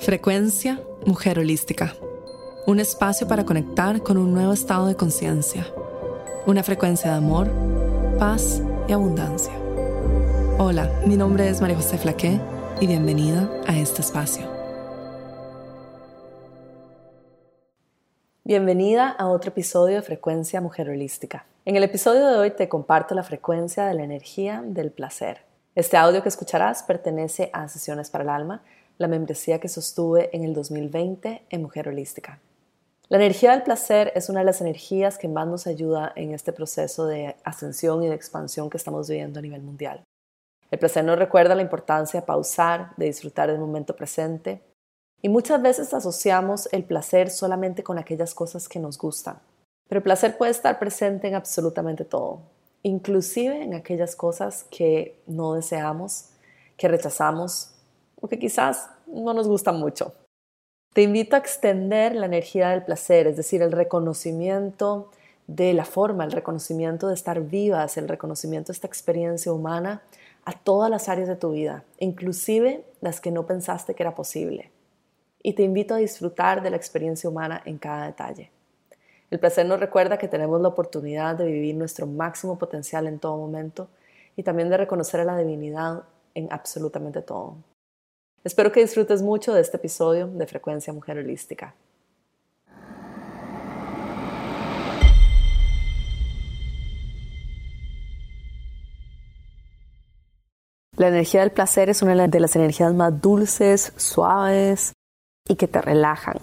Frecuencia Mujer Holística. Un espacio para conectar con un nuevo estado de conciencia. Una frecuencia de amor, paz y abundancia. Hola, mi nombre es María José Flaqué y bienvenida a este espacio. Bienvenida a otro episodio de Frecuencia Mujer Holística. En el episodio de hoy te comparto la frecuencia de la energía del placer. Este audio que escucharás pertenece a Sesiones para el Alma la membresía que sostuve en el 2020 en Mujer Holística. La energía del placer es una de las energías que más nos ayuda en este proceso de ascensión y de expansión que estamos viviendo a nivel mundial. El placer nos recuerda la importancia de pausar, de disfrutar del momento presente y muchas veces asociamos el placer solamente con aquellas cosas que nos gustan. Pero el placer puede estar presente en absolutamente todo, inclusive en aquellas cosas que no deseamos, que rechazamos o que quizás no nos gusta mucho. Te invito a extender la energía del placer, es decir, el reconocimiento de la forma, el reconocimiento de estar vivas, el reconocimiento de esta experiencia humana a todas las áreas de tu vida, inclusive las que no pensaste que era posible. Y te invito a disfrutar de la experiencia humana en cada detalle. El placer nos recuerda que tenemos la oportunidad de vivir nuestro máximo potencial en todo momento y también de reconocer a la divinidad en absolutamente todo. Espero que disfrutes mucho de este episodio de Frecuencia Mujer Holística. La energía del placer es una de las energías más dulces, suaves y que te relajan.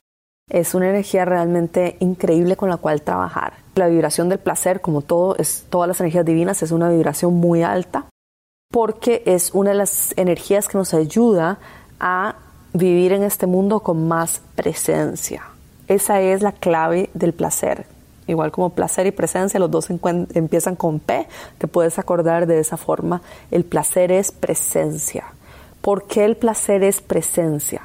Es una energía realmente increíble con la cual trabajar. La vibración del placer, como todo, es, todas las energías divinas, es una vibración muy alta porque es una de las energías que nos ayuda a vivir en este mundo con más presencia. Esa es la clave del placer. Igual como placer y presencia, los dos empiezan con P, te puedes acordar de esa forma. El placer es presencia. ¿Por qué el placer es presencia?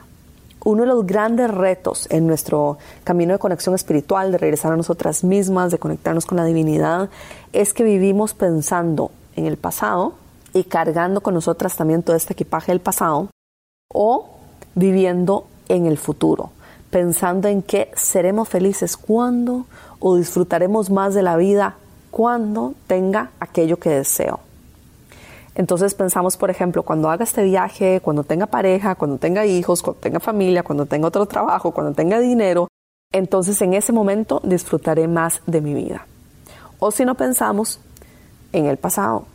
Uno de los grandes retos en nuestro camino de conexión espiritual, de regresar a nosotras mismas, de conectarnos con la divinidad, es que vivimos pensando en el pasado y cargando con nosotras también todo este equipaje del pasado o viviendo en el futuro, pensando en que seremos felices cuando o disfrutaremos más de la vida cuando tenga aquello que deseo. Entonces pensamos, por ejemplo, cuando haga este viaje, cuando tenga pareja, cuando tenga hijos, cuando tenga familia, cuando tenga otro trabajo, cuando tenga dinero, entonces en ese momento disfrutaré más de mi vida. O si no pensamos en el pasado,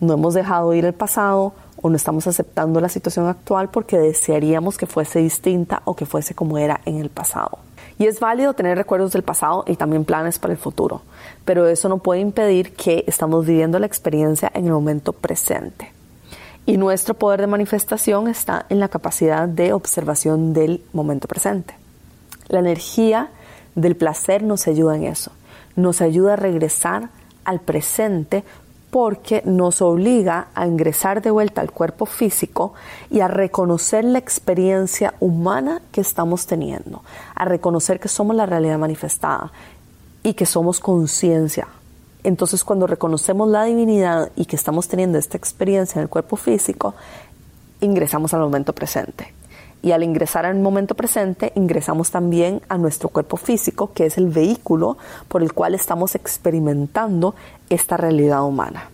no hemos dejado ir el pasado o no estamos aceptando la situación actual porque desearíamos que fuese distinta o que fuese como era en el pasado. Y es válido tener recuerdos del pasado y también planes para el futuro, pero eso no puede impedir que estamos viviendo la experiencia en el momento presente. Y nuestro poder de manifestación está en la capacidad de observación del momento presente. La energía del placer nos ayuda en eso, nos ayuda a regresar al presente porque nos obliga a ingresar de vuelta al cuerpo físico y a reconocer la experiencia humana que estamos teniendo, a reconocer que somos la realidad manifestada y que somos conciencia. Entonces cuando reconocemos la divinidad y que estamos teniendo esta experiencia en el cuerpo físico, ingresamos al momento presente y al ingresar al momento presente ingresamos también a nuestro cuerpo físico, que es el vehículo por el cual estamos experimentando esta realidad humana.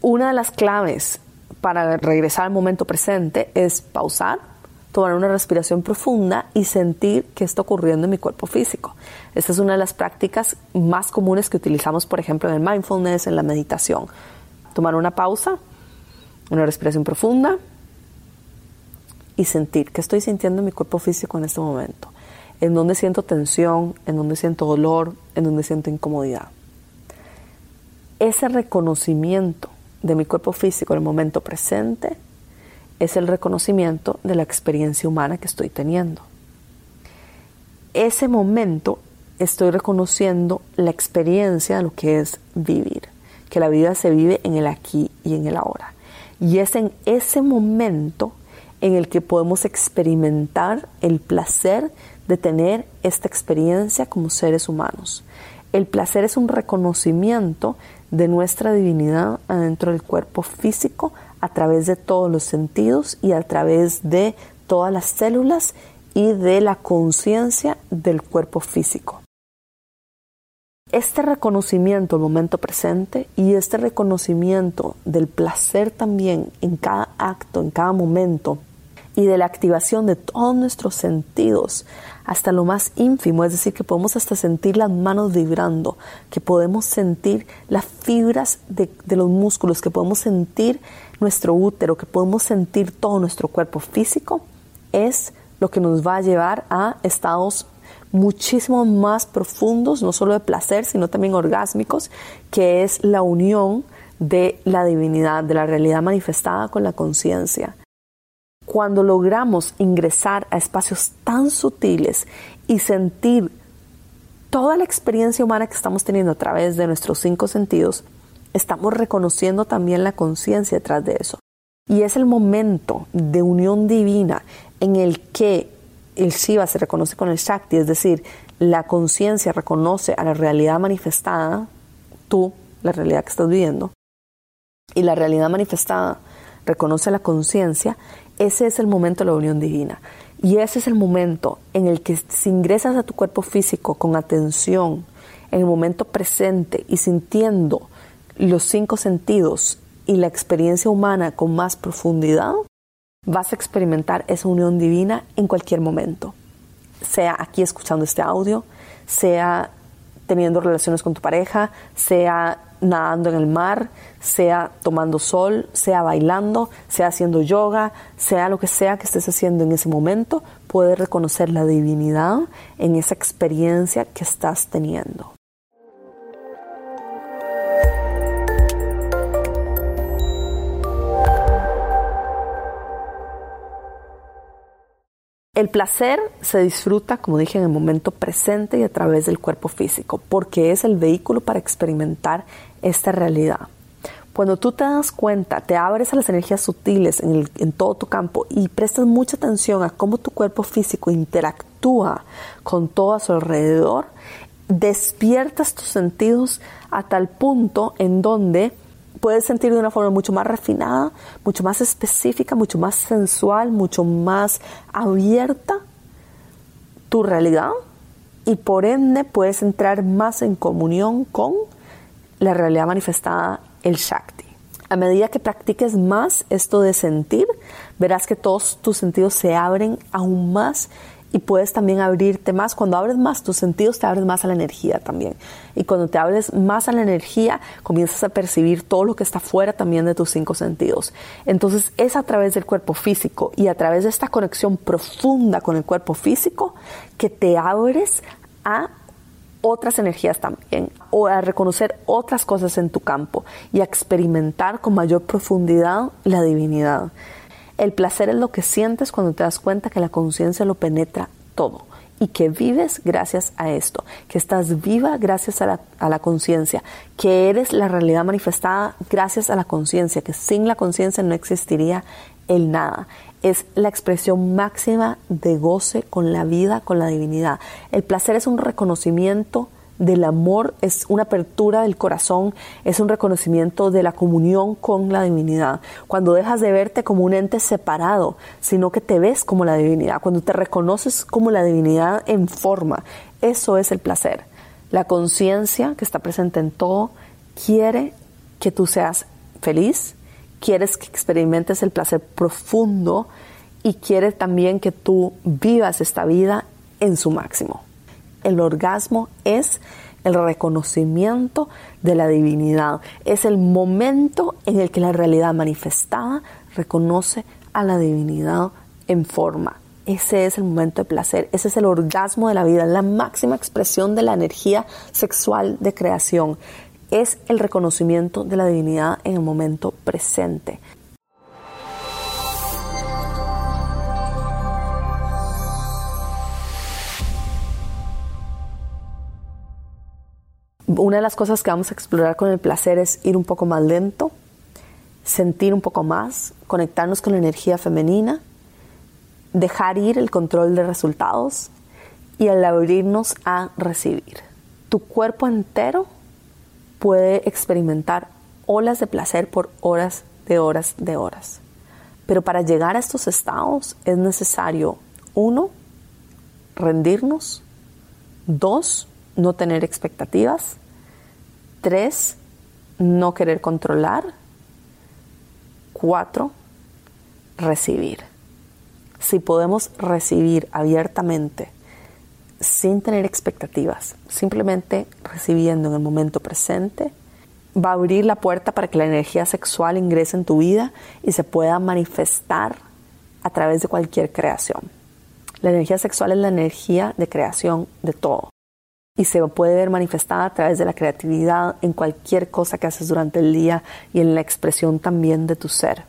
Una de las claves para regresar al momento presente es pausar, tomar una respiración profunda y sentir qué está ocurriendo en mi cuerpo físico. Esta es una de las prácticas más comunes que utilizamos, por ejemplo, en el mindfulness, en la meditación. Tomar una pausa, una respiración profunda y sentir qué estoy sintiendo en mi cuerpo físico en este momento. En dónde siento tensión, en dónde siento dolor, en dónde siento incomodidad. Ese reconocimiento de mi cuerpo físico en el momento presente es el reconocimiento de la experiencia humana que estoy teniendo. Ese momento estoy reconociendo la experiencia de lo que es vivir, que la vida se vive en el aquí y en el ahora. Y es en ese momento en el que podemos experimentar el placer de tener esta experiencia como seres humanos. El placer es un reconocimiento de nuestra divinidad adentro del cuerpo físico a través de todos los sentidos y a través de todas las células y de la conciencia del cuerpo físico. Este reconocimiento del momento presente y este reconocimiento del placer también en cada acto, en cada momento, y de la activación de todos nuestros sentidos hasta lo más ínfimo, es decir, que podemos hasta sentir las manos vibrando, que podemos sentir las fibras de, los músculos, que podemos sentir nuestro útero, que podemos sentir todo nuestro cuerpo físico, es lo que nos va a llevar a estados muchísimo más profundos, no solo de placer, sino también orgásmicos, que es la unión de la divinidad, de la realidad manifestada con la conciencia. Cuando logramos ingresar a espacios tan sutiles y sentir toda la experiencia humana que estamos teniendo a través de nuestros cinco sentidos, estamos reconociendo también la conciencia detrás de eso. Y es el momento de unión divina en el que el Shiva se reconoce con el Shakti, es decir, la conciencia reconoce a la realidad manifestada, tú, la realidad que estás viviendo, y la realidad manifestada reconoce la conciencia ese es el momento de la unión divina. Y ese es el momento en el que si ingresas a tu cuerpo físico con atención, en el momento presente y sintiendo los cinco sentidos y la experiencia humana con más profundidad, vas a experimentar esa unión divina en cualquier momento. Sea aquí escuchando este audio, sea teniendo relaciones con tu pareja, sea nadando en el mar, sea tomando sol, sea bailando, sea haciendo yoga, sea lo que sea que estés haciendo en ese momento, puedes reconocer la divinidad en esa experiencia que estás teniendo. El placer se disfruta, como dije, en el momento presente y a través del cuerpo físico, porque es el vehículo para experimentar esta realidad. Cuando tú te das cuenta, te abres a las energías sutiles en, todo tu campo y prestas mucha atención a cómo tu cuerpo físico interactúa con todo a su alrededor, despiertas tus sentidos a tal punto en donde puedes sentir de una forma mucho más refinada, mucho más específica, mucho más sensual, mucho más abierta tu realidad y por ende puedes entrar más en comunión con la realidad manifestada, el Shakti. A medida que practiques más esto de sentir, verás que todos tus sentidos se abren aún más y puedes también abrirte más. Cuando abres más tus sentidos, te abres más a la energía también. Y cuando te abres más a la energía, comienzas a percibir todo lo que está fuera también de tus cinco sentidos. Entonces es a través del cuerpo físico y a través de esta conexión profunda con el cuerpo físico que te abres a otras energías también, o a reconocer otras cosas en tu campo y a experimentar con mayor profundidad la divinidad. El placer es lo que sientes cuando te das cuenta que la conciencia lo penetra todo y que vives gracias a esto, que estás viva gracias a la, conciencia, que eres la realidad manifestada gracias a la conciencia, que sin la conciencia no existiría el nada. Es la expresión máxima de goce con la vida, con la divinidad. El placer es un reconocimiento del amor, es una apertura del corazón, es un reconocimiento de la comunión con la divinidad. Cuando dejas de verte como un ente separado, sino que te ves como la divinidad, cuando te reconoces como la divinidad en forma, eso es el placer. La conciencia que está presente en todo quiere que tú seas feliz, quieres que experimentes el placer profundo y quiere también que tú vivas esta vida en su máximo el orgasmo es el reconocimiento de la divinidad. Es el momento en el que la realidad manifestada reconoce a la divinidad en forma. Ese es el momento de placer, ese es el orgasmo de la vida, la máxima expresión de la energía sexual de creación. Es el reconocimiento de la divinidad en el momento presente. Una de las cosas que vamos a explorar con el placer es ir un poco más lento, sentir un poco más, conectarnos con la energía femenina, dejar ir el control de resultados y al abrirnos a recibir. tu cuerpo entero puede experimentar olas de placer por horas de horas de horas. Pero para llegar a estos estados es necesario, uno, rendirnos, dos, no tener expectativas, tres, no querer controlar, cuatro, recibir. Si podemos recibir abiertamente, sin tener expectativas, simplemente recibiendo en el momento presente, va a abrir la puerta para que la energía sexual ingrese en tu vida y se pueda manifestar a través de cualquier creación. La energía sexual es la energía de creación de todo y se puede ver manifestada a través de la creatividad en cualquier cosa que haces durante el día y en la expresión también de tu ser.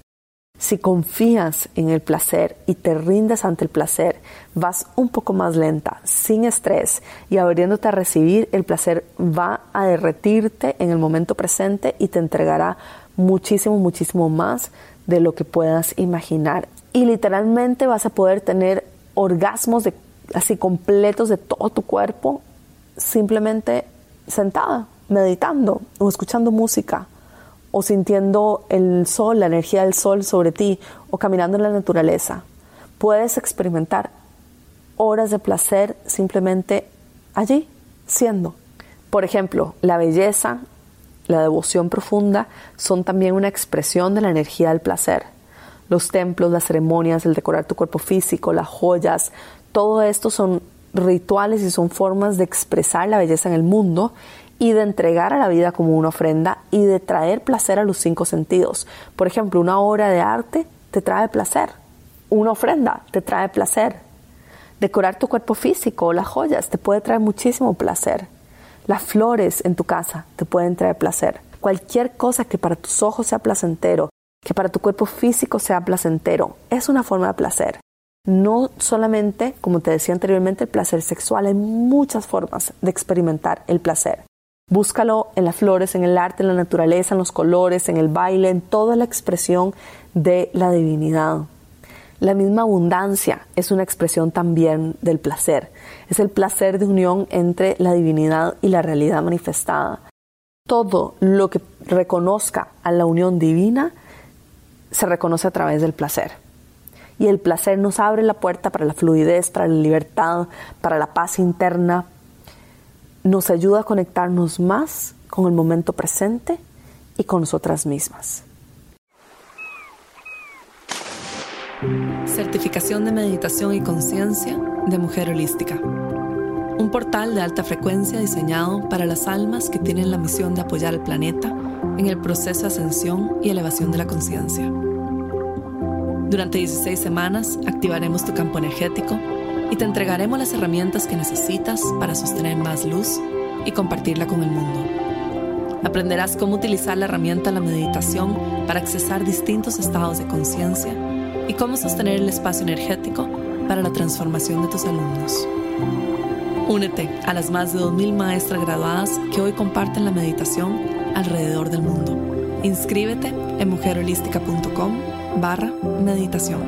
Si confías en el placer y te rindes ante el placer, vas un poco más lenta, sin estrés y abriéndote a recibir, el placer va a derretirte en el momento presente y te entregará muchísimo, muchísimo más de lo que puedas imaginar. Y literalmente vas a poder tener orgasmos así completos de todo tu cuerpo simplemente sentada, meditando o escuchando música o sintiendo el sol, la energía del sol sobre ti, o caminando en la naturaleza. Puedes experimentar horas de placer simplemente allí, siendo. Por ejemplo, la belleza, la devoción profunda son también una expresión de la energía del placer. Los templos, las ceremonias, el decorar tu cuerpo físico, las joyas, todo esto son rituales y son formas de expresar la belleza en el mundo y de entregar a la vida como una ofrenda y de traer placer a los cinco sentidos. Por ejemplo, una obra de arte te trae placer, una ofrenda te trae placer. Decorar tu cuerpo físico o las joyas te puede traer muchísimo placer. Las flores en tu casa te pueden traer placer. Cualquier cosa que para tus ojos sea placentero, que para tu cuerpo físico sea placentero, es una forma de placer. No solamente, como te decía anteriormente, el placer sexual, hay muchas formas de experimentar el placer. Búscalo en las flores, en el arte, en la naturaleza, en los colores, en el baile, en toda la expresión de la divinidad. La misma abundancia es una expresión también del placer. Es el placer de unión entre la divinidad y la realidad manifestada. Todo lo que reconozca a la unión divina se reconoce a través del placer. Y el placer nos abre la puerta para la fluidez, para la libertad, para la paz interna, nos ayuda a conectarnos más con el momento presente y con nosotras mismas. Certificación de Meditación y Conciencia de Mujer Holística. Un portal de alta frecuencia diseñado para las almas que tienen la misión de apoyar al planeta en el proceso de ascensión y elevación de la conciencia. Durante 16 semanas activaremos tu campo energético y te entregaremos las herramientas que necesitas para sostener más luz y compartirla con el mundo. Aprenderás cómo utilizar la herramienta la meditación para accesar distintos estados de conciencia y cómo sostener el espacio energético para la transformación de tus alumnos. Únete a las más de 2.000 maestras graduadas que hoy comparten la meditación alrededor del mundo. Inscríbete en mujerholística.com barra meditación.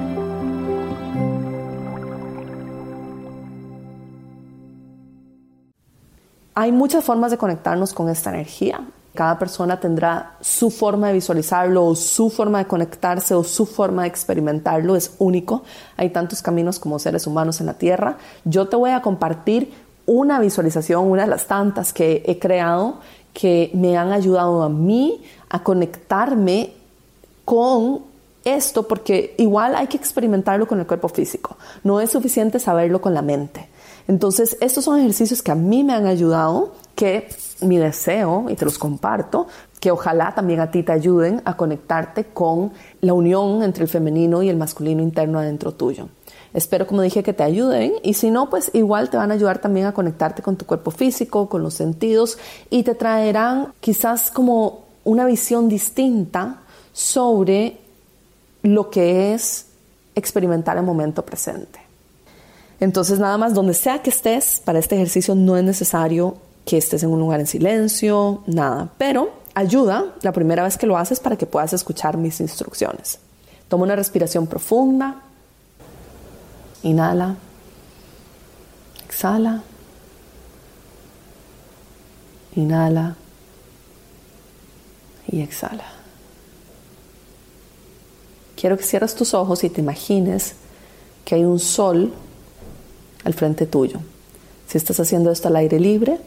Hay muchas formas de conectarnos con esta energía. Cada persona tendrá su forma de visualizarlo o su forma de conectarse o su forma de experimentarlo. Es único. Hay tantos caminos como seres humanos en la Tierra. Yo te voy a compartir una visualización, una de las tantas que he creado que me han ayudado a mí a conectarme con esto porque igual hay que experimentarlo con el cuerpo físico. No es suficiente saberlo con la mente. Entonces, estos son ejercicios que a mí me han ayudado, que mi deseo, y te los comparto, que ojalá también a ti te ayuden a conectarte con la unión entre el femenino y el masculino interno adentro tuyo. Espero, como dije, que te ayuden y si no, pues igual te van a ayudar también a conectarte con tu cuerpo físico, con los sentidos y te traerán quizás como una visión distinta sobre lo que es experimentar el momento presente. Entonces, nada más, donde sea que estés, para este ejercicio no es necesario que estés en un lugar en silencio, nada. Pero ayuda la primera vez que lo haces para que puedas escuchar mis instrucciones. Toma una respiración profunda. Inhala. Exhala. Inhala y exhala. Quiero que cierres tus ojos y te imagines que hay un sol al frente tuyo. Si estás haciendo esto al aire libre,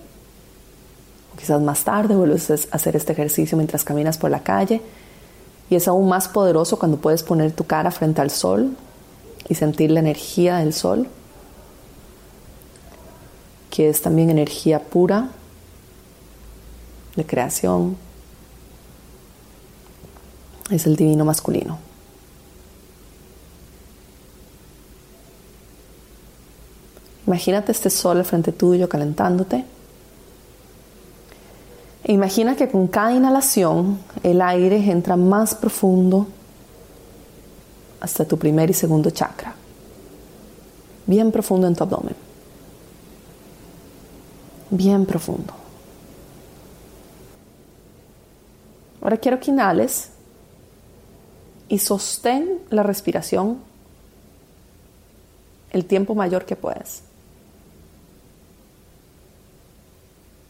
quizás más tarde vuelves a hacer este ejercicio mientras caminas por la calle, y es aún más poderoso cuando puedes poner tu cara frente al sol y sentir la energía del sol, que es también energía pura de creación, es el divino masculino. Imagínate este sol al frente tuyo calentándote. E imagina que con cada inhalación el aire entra más profundo hasta tu primer y segundo chakra, bien profundo en tu abdomen, bien profundo. Ahora quiero que inhales y sostén la respiración el tiempo mayor que puedas.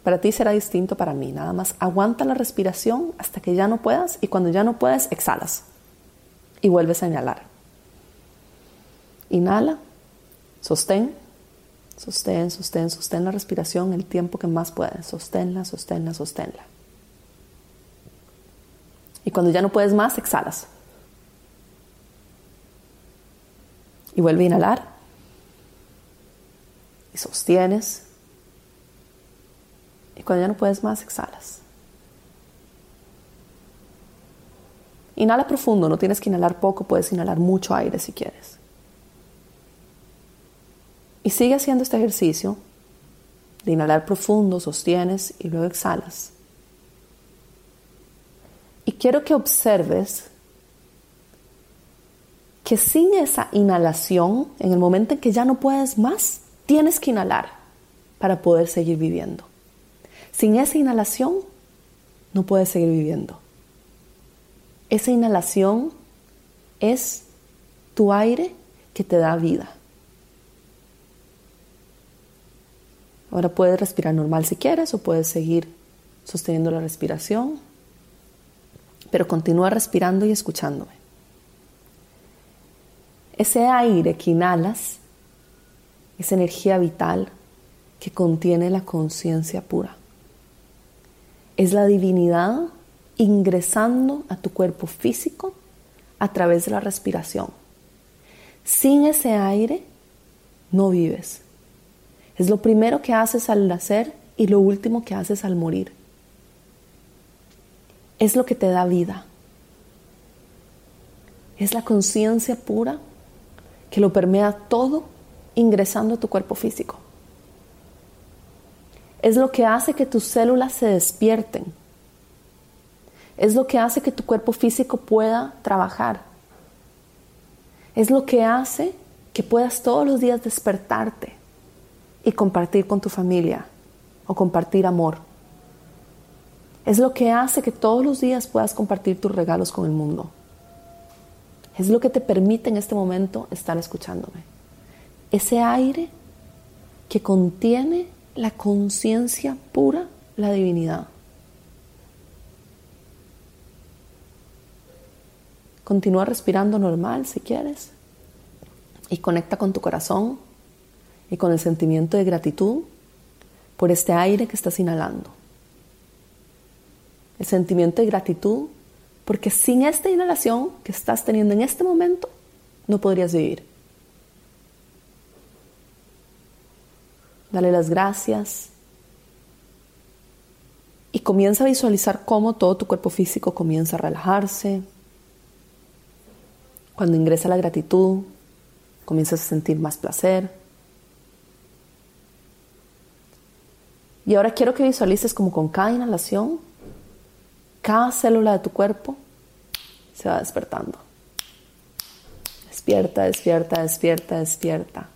Para ti será distinto para mí. Nada más aguanta la respiración hasta que ya no puedas y cuando ya no puedas, exhalas y vuelves a inhalar. Inhala, sostén, sostén, sostén, sostén la respiración el tiempo que más puedas. Sosténla, sosténla, sosténla. Y cuando ya no puedes más, exhalas. Y vuelve a inhalar. Y sostienes. Y cuando ya no puedes más, exhalas. Inhala profundo, no tienes que inhalar poco, puedes inhalar mucho aire si quieres. Y sigue haciendo este ejercicio de inhalar profundo, sostienes y luego exhalas. Y quiero que observes que sin esa inhalación, en el momento en que ya no puedes más, tienes que inhalar para poder seguir viviendo. Sin esa inhalación, no puedes seguir viviendo. Esa inhalación es tu aire que te da vida. Ahora puedes respirar normal si quieres o puedes seguir sosteniendo la respiración, pero continúa respirando y escuchándome. Ese aire que inhalas es energía vital que contiene la conciencia pura es la divinidad ingresando a tu cuerpo físico a través de la respiración. Sin ese aire no vives. Es lo primero que haces al nacer y lo último que haces al morir. Es lo que te da vida. Es la conciencia pura que lo permea todo ingresando a tu cuerpo físico es lo que hace que tus células se despierten. Es lo que hace que tu cuerpo físico pueda trabajar. Es lo que hace que puedas todos los días despertarte y compartir con tu familia o compartir amor. Es lo que hace que todos los días puedas compartir tus regalos con el mundo. Es lo que te permite en este momento estar escuchándome. Ese aire que contiene la conciencia pura, la divinidad. Continúa respirando normal si quieres y conecta con tu corazón y con el sentimiento de gratitud por este aire que estás inhalando. El sentimiento de gratitud porque sin esta inhalación que estás teniendo en este momento no podrías vivir. Dale las gracias y comienza a visualizar cómo todo tu cuerpo físico comienza a relajarse. Cuando ingresa la gratitud, comienzas a sentir más placer. Y ahora quiero que visualices como con cada inhalación, cada célula de tu cuerpo se va despertando. Despierta, despierta, despierta, despierta.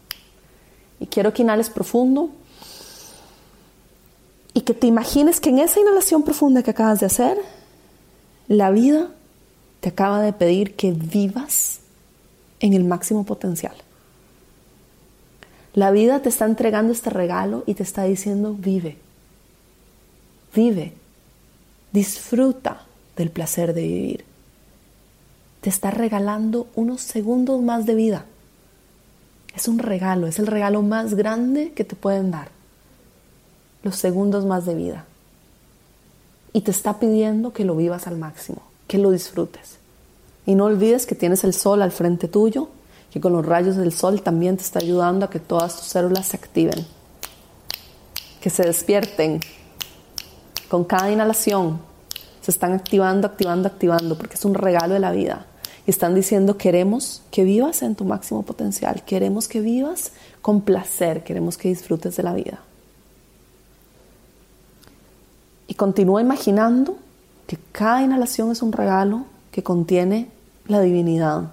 Y quiero que inhales profundo y que te imagines que en esa inhalación profunda que acabas de hacer, la vida te acaba de pedir que vivas en el máximo potencial. La vida te está entregando este regalo y te está diciendo, vive. Vive, disfruta del placer de vivir. Te está regalando unos segundos más de vida. Es un regalo, es el regalo más grande que te pueden dar. Los segundos más de vida. Y te está pidiendo que lo vivas al máximo, que lo disfrutes. Y no olvides que tienes el sol al frente tuyo, que con los rayos del sol también te está ayudando a que todas tus células se activen, que se despierten. Con cada inhalación se están activando, activando, activando, porque es un regalo de la vida y están diciendo queremos que vivas en tu máximo potencial, queremos que vivas con placer, queremos que disfrutes de la vida. Y continúa imaginando que cada inhalación es un regalo que contiene la divinidad.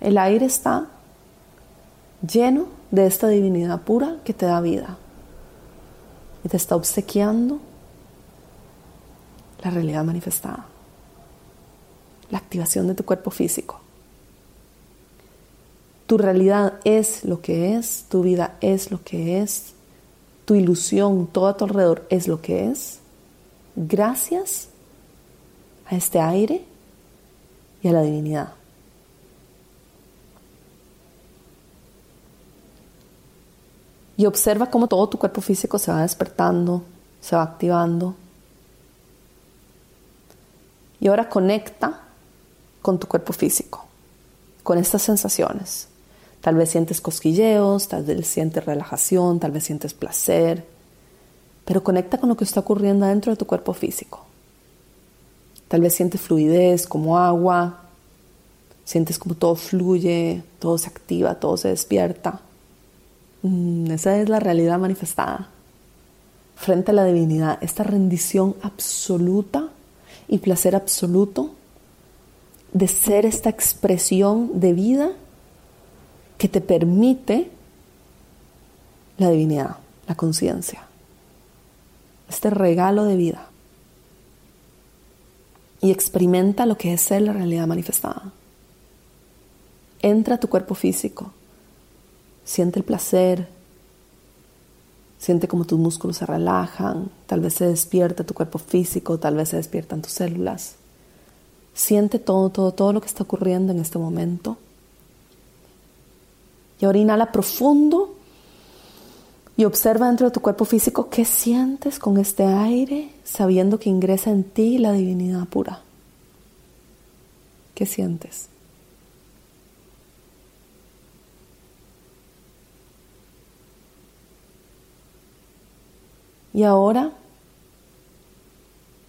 El aire está lleno de esta divinidad pura que te da vida y te está obsequiando la realidad manifestada la activación de tu cuerpo físico. Tu realidad es lo que es, tu vida es lo que es, tu ilusión, todo a tu alrededor es lo que es, gracias a este aire y a la divinidad. Y observa cómo todo tu cuerpo físico se va despertando, se va activando. Y ahora conecta con tu cuerpo físico, con estas sensaciones. Tal vez sientes cosquilleos, tal vez sientes relajación, tal vez sientes placer, pero conecta con lo que está ocurriendo dentro de tu cuerpo físico. Tal vez sientes fluidez como agua, sientes como todo fluye, todo se activa, todo se despierta. Mm, esa es la realidad manifestada. Frente a la divinidad, esta rendición absoluta y placer absoluto de ser esta expresión de vida que te permite la divinidad, la conciencia, este regalo de vida. Y experimenta lo que es ser la realidad manifestada. Entra a tu cuerpo físico, siente el placer, siente como tus músculos se relajan, tal vez se despierta tu cuerpo físico, tal vez se despiertan tus células. Siente todo, todo, todo lo que está ocurriendo en este momento. Y ahora inhala profundo y observa dentro de tu cuerpo físico qué sientes con este aire, sabiendo que ingresa en ti la divinidad pura. ¿Qué sientes? Y ahora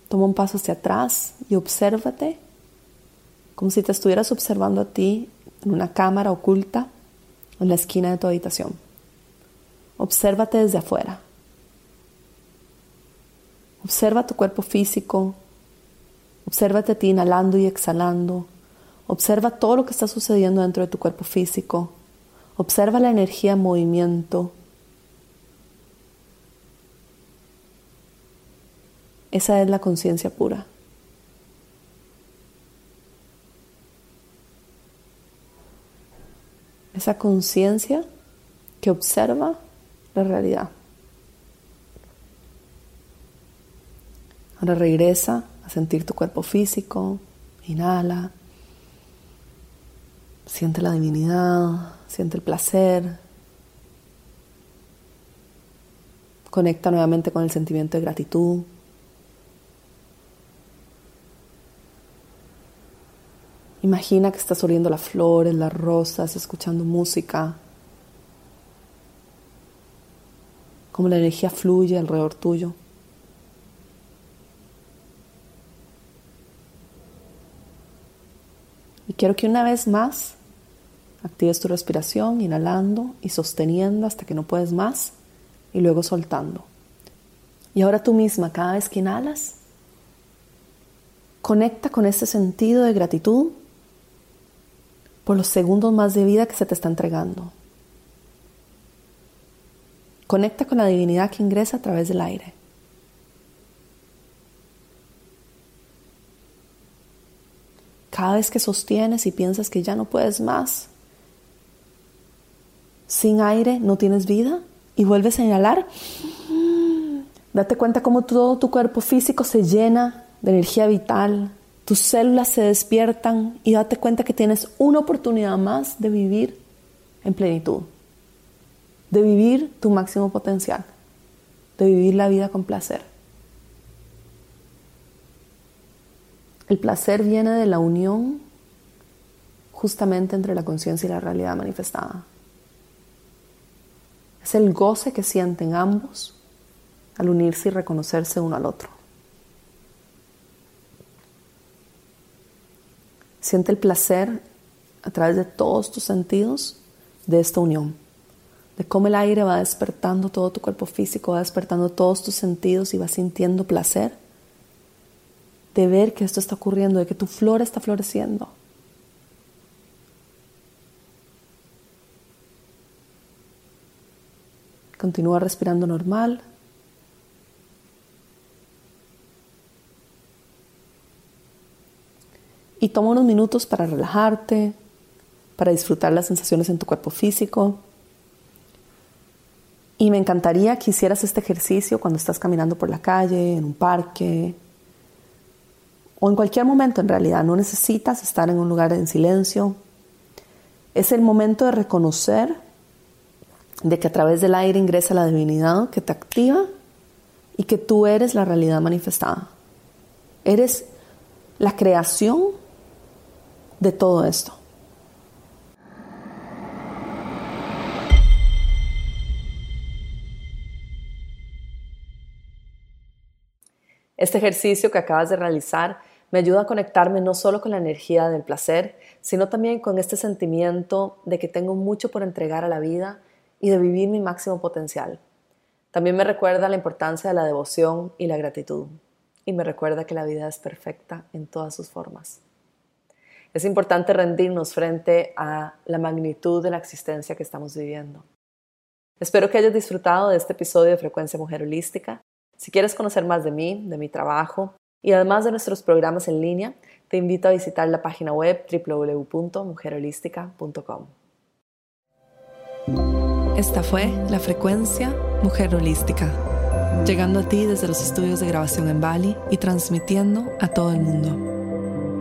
toma un paso hacia atrás y obsérvate como si te estuvieras observando a ti en una cámara oculta en la esquina de tu habitación. Obsérvate desde afuera. Observa tu cuerpo físico. Obsérvate a ti inhalando y exhalando. Observa todo lo que está sucediendo dentro de tu cuerpo físico. Observa la energía en movimiento. Esa es la conciencia pura. Esa conciencia que observa la realidad. Ahora regresa a sentir tu cuerpo físico, inhala, siente la divinidad, siente el placer, conecta nuevamente con el sentimiento de gratitud. Imagina que estás oliendo las flores, las rosas, escuchando música. Cómo la energía fluye alrededor tuyo. Y quiero que una vez más actives tu respiración, inhalando y sosteniendo hasta que no puedes más y luego soltando. Y ahora tú misma, cada vez que inhalas, conecta con ese sentido de gratitud por los segundos más de vida que se te está entregando. Conecta con la divinidad que ingresa a través del aire. Cada vez que sostienes y piensas que ya no puedes más, sin aire no tienes vida y vuelves a inhalar, Date cuenta cómo todo tu cuerpo físico se llena de energía vital, tus células se despiertan y date cuenta que tienes una oportunidad más de vivir en plenitud, de vivir tu máximo potencial, de vivir la vida con placer. El placer viene de la unión justamente entre la conciencia y la realidad manifestada. Es el goce que sienten ambos al unirse y reconocerse uno al otro. Siente el placer a través de todos tus sentidos de esta unión, de cómo el aire va despertando todo tu cuerpo físico, va despertando todos tus sentidos y vas sintiendo placer de ver que esto está ocurriendo, de que tu flor está floreciendo. Continúa respirando normal. Y toma unos minutos para relajarte, para disfrutar las sensaciones en tu cuerpo físico. Y me encantaría que hicieras este ejercicio cuando estás caminando por la calle, en un parque, o en cualquier momento en realidad. No necesitas estar en un lugar en silencio. Es el momento de reconocer de que a través del aire ingresa la divinidad que te activa y que tú eres la realidad manifestada. Eres la creación de todo esto. Este ejercicio que acabas de realizar me ayuda a conectarme no solo con la energía del placer, sino también con este sentimiento de que tengo mucho por entregar a la vida y de vivir mi máximo potencial. También me recuerda la importancia de la devoción y la gratitud, y me recuerda que la vida es perfecta en todas sus formas. Es importante rendirnos frente a la magnitud de la existencia que estamos viviendo. Espero que hayas disfrutado de este episodio de Frecuencia Mujer Holística si quieres conocer más de mí, de mi trabajo y además de nuestros programas en línea, te invito a visitar la página web www.mujerholística.com. Esta fue la frecuencia Mujer Holística, llegando a ti desde los estudios de grabación en Bali y transmitiendo a todo el mundo.